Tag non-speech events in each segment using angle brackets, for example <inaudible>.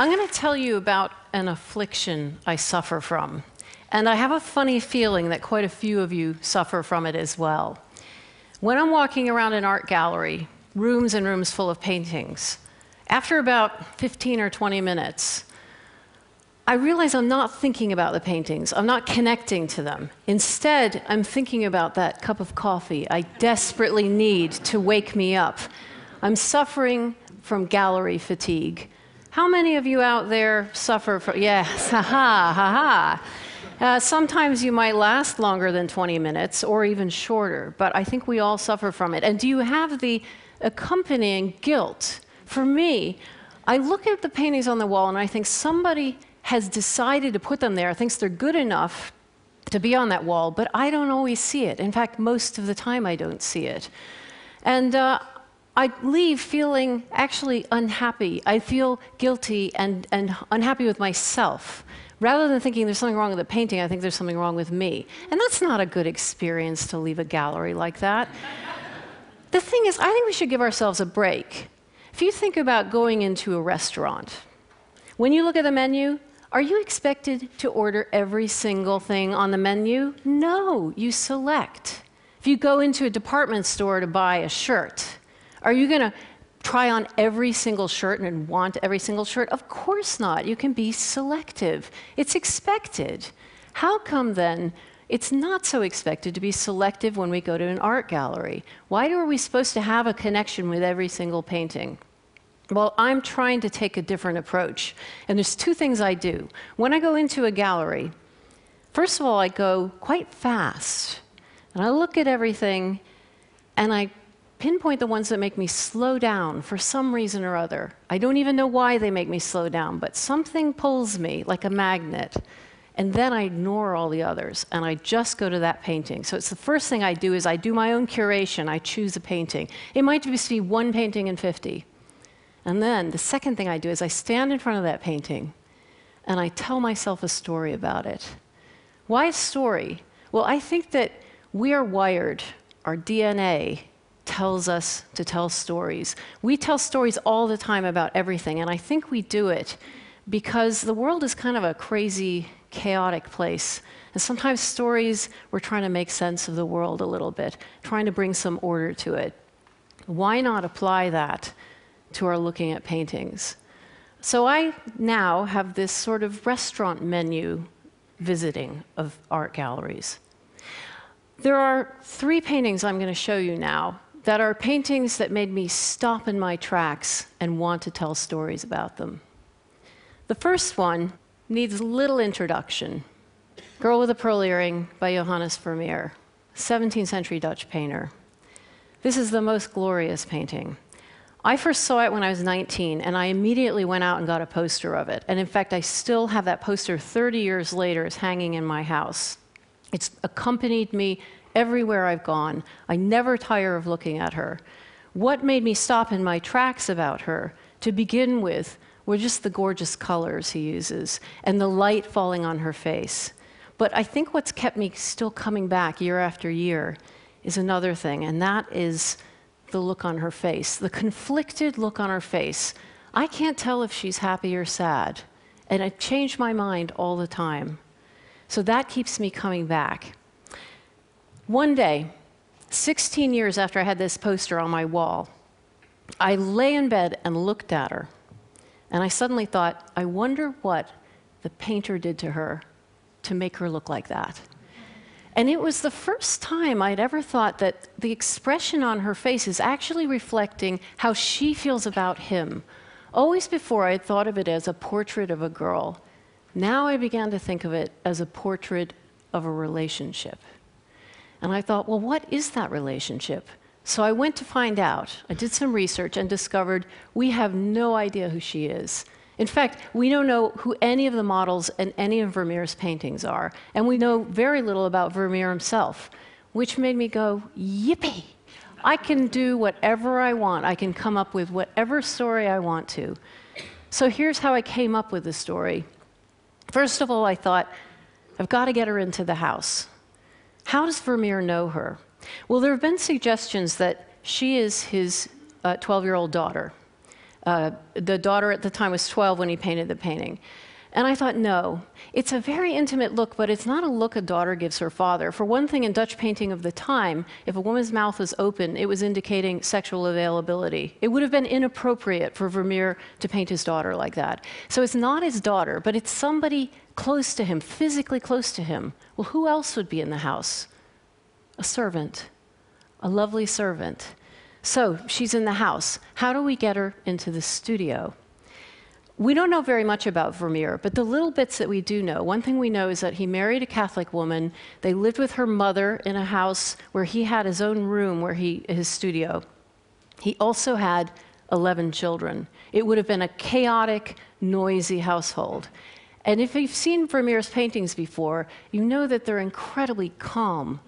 I'm going to tell you about an affliction I suffer from. And I have a funny feeling that quite a few of you suffer from it as well. When I'm walking around an art gallery, rooms and rooms full of paintings, after about 15 or 20 minutes, I realize I'm not thinking about the paintings. I'm not connecting to them. Instead, I'm thinking about that cup of coffee I desperately need to wake me up. I'm suffering from gallery fatigue. How many of you out there suffer from, yes, <laughs> ha ha, ha ha. Uh, sometimes you might last longer than 20 minutes or even shorter, but I think we all suffer from it. And do you have the accompanying guilt? For me, I look at the paintings on the wall and I think somebody has decided to put them there, thinks they're good enough to be on that wall, but I don't always see it. In fact, most of the time I don't see it. And uh, I leave feeling actually unhappy. I feel guilty and, and unhappy with myself. Rather than thinking there's something wrong with the painting, I think there's something wrong with me. And that's not a good experience to leave a gallery like that. the thing is, I think we should give ourselves a break. If you think about going into a restaurant, when you look at the menu, are you expected to order every single thing on the menu? No, you select. If you go into a department store to buy a shirt, are you going to try on every single shirt and want every single shirt? Of course not. You can be selective. It's expected. How come then it's not so expected to be selective when we go to an art gallery? Why are we supposed to have a connection with every single painting? Well, I'm trying to take a different approach. And there's two things I do. When I go into a gallery, first of all, I go quite fast. And I look at everything and I pinpoint the ones that make me slow down for some reason or other. I don't even know why they make me slow down, but something pulls me like a magnet. And then I ignore all the others and I just go to that painting. So it's the first thing I do is I do my own curation. I choose a painting. It might just be one painting in 50. And then the second thing I do is I stand in front of that painting and I tell myself a story about it. Why a story? Well, I think that we are wired, our DNA tells us to tell stories. We tell stories all the time about everything, and I think we do it because the world is kind of a crazy, chaotic place. And sometimes stories, we're trying to make sense of the world a little bit, trying to bring some order to it. Why not apply that to our looking at paintings? So I now have this sort of restaurant menu visiting of art galleries. There are three paintings I'm going to show you now that are paintings that made me stop in my tracks and want to tell stories about them. The first one needs little introduction. Girl with a Pearl Earring by Johannes Vermeer, 17th century Dutch painter. This is the most glorious painting. I first saw it when I was 19, and I immediately went out and got a poster of it. And in fact, I still have that poster 30 years later. It's hanging in my house. It's accompanied me everywhere I've gone. I never tire of looking at her. What made me stop in my tracks about her, to begin with, were just the gorgeous colors he uses and the light falling on her face. But I think what's kept me still coming back year after year is another thing, and that is the look on her face, the conflicted look on her face. I can't tell if she's happy or sad, and I change my mind all the time. So that keeps me coming back. One day, 16 years after I had this poster on my wall, I lay in bed and looked at her. And I suddenly thought, I wonder what the painter did to her to make her look like that. And it was the first time I'd ever thought that the expression on her face is actually reflecting how she feels about him. Always before, I had thought of it as a portrait of a girl. Now I began to think of it as a portrait of a relationship. And I thought, well, what is that relationship? So I went to find out. I did some research and discovered we have no idea who she is. In fact, we don't know who any of the models in any of Vermeer's paintings are, and we know very little about Vermeer himself, which made me go, yippee! I can do whatever I want. I can come up with whatever story I want to. So here's how I came up with the story. First of all, I thought, I've got to get her into the house. How does Vermeer know her? Well, there have been suggestions that she is his 12 uh, year old daughter. Uh, the daughter at the time was 12 when he painted the painting. And I thought, no, it's a very intimate look, but it's not a look a daughter gives her father. For one thing, in Dutch painting of the time, if a woman's mouth was open, it was indicating sexual availability. It would have been inappropriate for Vermeer to paint his daughter like that. So it's not his daughter, but it's somebody close to him, physically close to him. Well, who else would be in the house? A servant, a lovely servant. So she's in the house. How do we get her into the studio? We don't know very much about Vermeer, but the little bits that we do know, one thing we know is that he married a Catholic woman. They lived with her mother in a house where he had his own room, where he his studio. He also had 11 children. It would have been a chaotic, noisy household. And if you've seen Vermeer's paintings before, you know that they're incredibly calm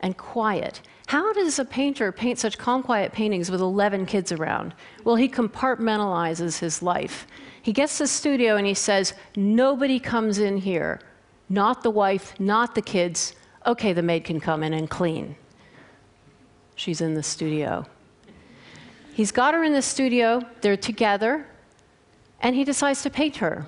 and quiet. How does a painter paint such calm, quiet paintings with 11 kids around? Well, he compartmentalizes his life. He gets to the studio and he says, Nobody comes in here. Not the wife, not the kids. Okay, the maid can come in and clean. She's in the studio. He's got her in the studio, they're together, and he decides to paint her.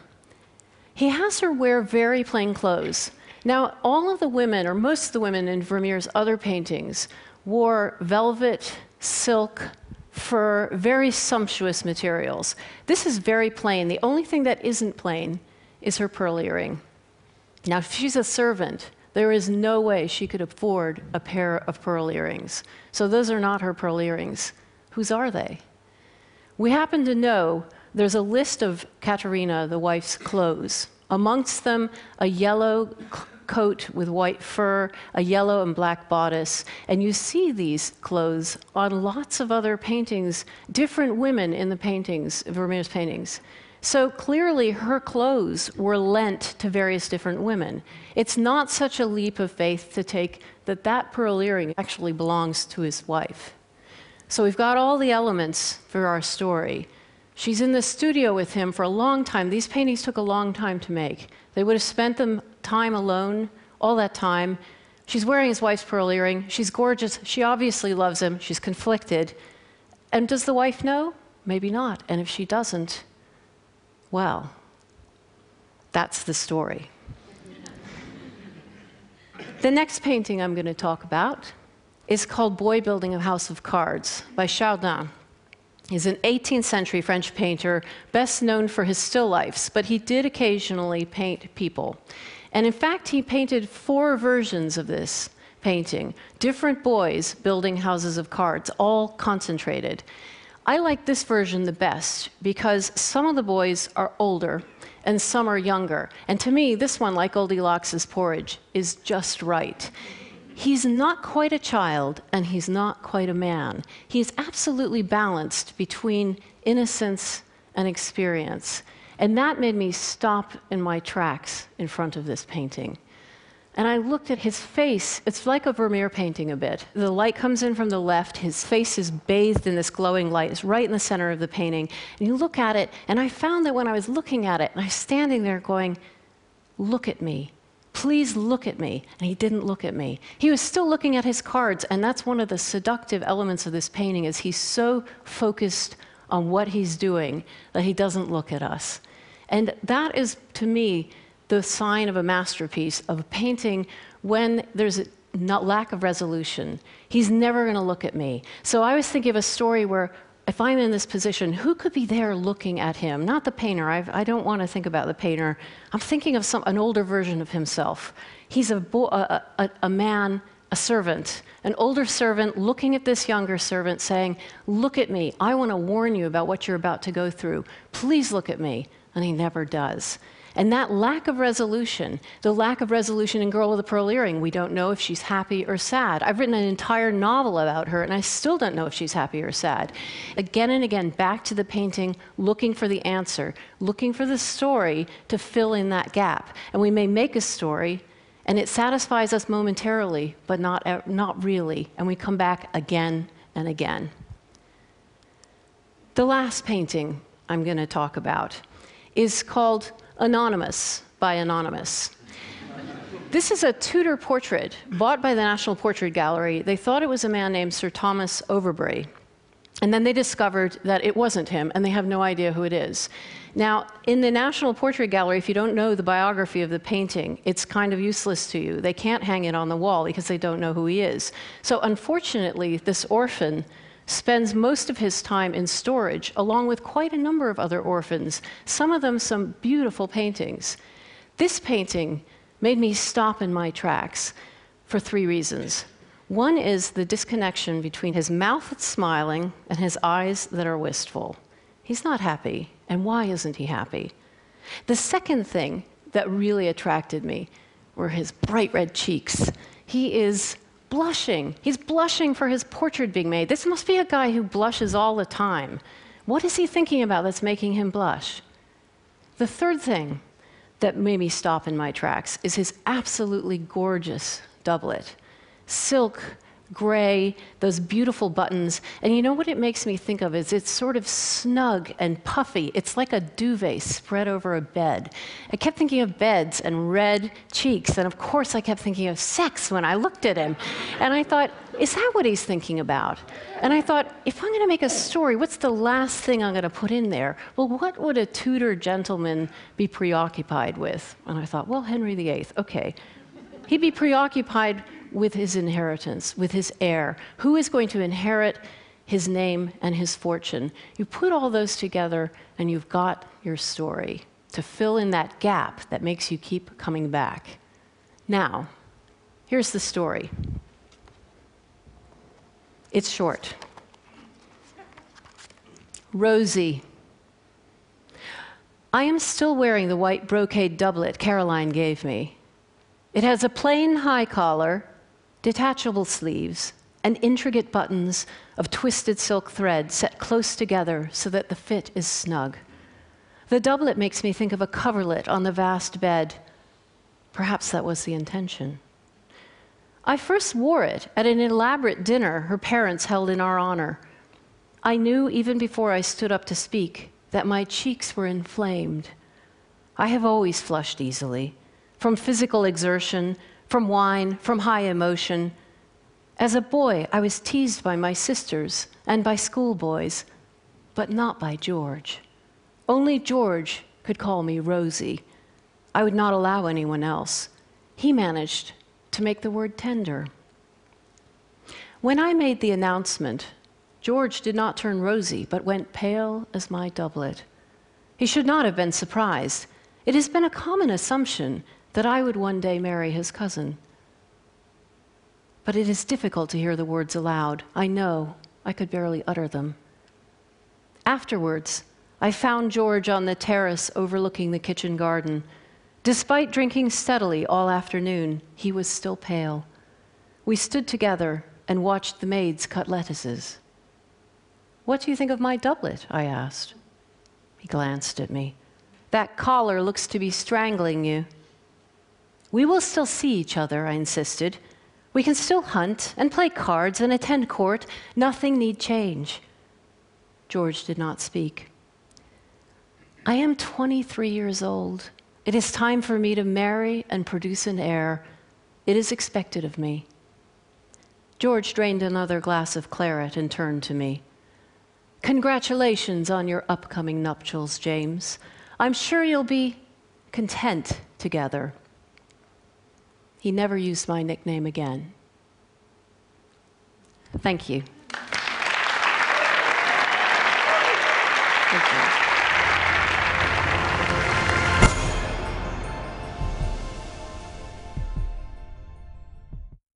He has her wear very plain clothes. Now, all of the women, or most of the women in Vermeer's other paintings, wore velvet, silk, fur, very sumptuous materials. This is very plain. The only thing that isn't plain is her pearl earring. Now, if she's a servant, there is no way she could afford a pair of pearl earrings. So those are not her pearl earrings. Whose are they? We happen to know there's a list of Katerina, the wife's clothes. Amongst them, a yellow coat with white fur, a yellow and black bodice. And you see these clothes on lots of other paintings, different women in the paintings, Vermeer's paintings. So clearly, her clothes were lent to various different women. It's not such a leap of faith to take that that pearl earring actually belongs to his wife. So we've got all the elements for our story. She's in the studio with him for a long time. These paintings took a long time to make. They would have spent them time alone, all that time. She's wearing his wife's pearl earring. She's gorgeous. She obviously loves him. She's conflicted. And does the wife know? Maybe not. And if she doesn't, well, that's the story. <laughs> the next painting I'm going to talk about is called Boy Building a House of Cards by Chardin. He's an 18th century French painter, best known for his still lifes, but he did occasionally paint people. And in fact, he painted four versions of this painting different boys building houses of cards, all concentrated. I like this version the best because some of the boys are older and some are younger. And to me, this one, like Goldilocks' porridge, is just right. He's not quite a child and he's not quite a man. He's absolutely balanced between innocence and experience. And that made me stop in my tracks in front of this painting. And I looked at his face. It's like a Vermeer painting a bit. The light comes in from the left. His face is bathed in this glowing light. It's right in the center of the painting. And you look at it, and I found that when I was looking at it, and I was standing there going, Look at me. Please look at me. And he didn't look at me. He was still looking at his cards, and that's one of the seductive elements of this painting is he's so focused on what he's doing that he doesn't look at us. And that is, to me, the sign of a masterpiece, of a painting when there's a lack of resolution. He's never going to look at me. So I was thinking of a story where if I'm in this position, who could be there looking at him? Not the painter. I've, I do not want to think about the painter. I'm thinking of some, an older version of himself. He's a, a, a, a man, a servant, an older servant looking at this younger servant saying, Look at me. I want to warn you about what you're about to go through. Please look at me. And he never does. And that lack of resolution, the lack of resolution in Girl with a Pearl Earring, we don't know if she's happy or sad. I've written an entire novel about her, and I still don't know if she's happy or sad. Again and again, back to the painting, looking for the answer, looking for the story to fill in that gap. And we may make a story, and it satisfies us momentarily, but not, uh, not really. And we come back again and again. The last painting I'm going to talk about is called Anonymous by Anonymous. This is a Tudor portrait bought by the National Portrait Gallery. They thought it was a man named Sir Thomas Overbury. And then they discovered that it wasn't him, and they have no idea who it is. Now, in the National Portrait Gallery, if you don't know the biography of the painting, it's kind of useless to you. They can't hang it on the wall because they don't know who he is. So, unfortunately, this orphan spends most of his time in storage, along with quite a number of other orphans, some of them some beautiful paintings. This painting made me stop in my tracks for three reasons. One is the disconnection between his mouth that's smiling and his eyes that are wistful. He's not happy. And why isn't he happy? The second thing that really attracted me were his bright red cheeks. He is blushing. He's blushing for his portrait being made. This must be a guy who blushes all the time. What is he thinking about that's making him blush? The third thing that made me stop in my tracks is his absolutely gorgeous doublet. Silk, gray, those beautiful buttons. And you know what it makes me think of is it's sort of snug and puffy. It's like a duvet spread over a bed. I kept thinking of beds and red cheeks, and of course I kept thinking of sex when I looked at him. And I thought, is that what he's thinking about? And I thought, if I'm going to make a story, what's the last thing I'm going to put in there? Well, what would a Tudor gentleman be preoccupied with? And I thought, well, Henry VIII, okay. He'd be preoccupied with his inheritance, with his heir. Who is going to inherit his name and his fortune? You put all those together, and you've got your story to fill in that gap that makes you keep coming back. Now, here's the story. It's short. Rosie. I am still wearing the white brocade doublet Caroline gave me. It has a plain high collar detachable sleeves, and intricate buttons of twisted silk thread set close together so that the fit is snug. The doublet makes me think of a coverlet on the vast bed. Perhaps that was the intention. I first wore it at an elaborate dinner her parents held in our honor. I knew even before I stood up to speak that my cheeks were inflamed. I have always flushed easily, from physical exertion from wine, from high emotion. As a boy, I was teased by my sisters and by schoolboys, but not by George. Only George could call me Rosie. I would not allow anyone else. He managed to make the word tender. When I made the announcement, George did not turn rosy, but went pale as my doublet. He should not have been surprised. It has been a common assumption that I would one day marry his cousin. But it is difficult to hear the words aloud. I know I could barely utter them. Afterwards, I found George on the terrace overlooking the kitchen garden. Despite drinking steadily all afternoon, he was still pale. We stood together and watched the maids cut lettuces. What do you think of my doublet? I asked. He glanced at me. That collar looks to be strangling you. We will still see each other, I insisted. We can still hunt and play cards and attend court. Nothing need change. George did not speak. I am 23 years old. It is time for me to marry and produce an heir. It is expected of me. George drained another glass of claret and turned to me. Congratulations on your upcoming nuptials, James. I'm sure you'll be content together. He never used my nickname again. Thank you.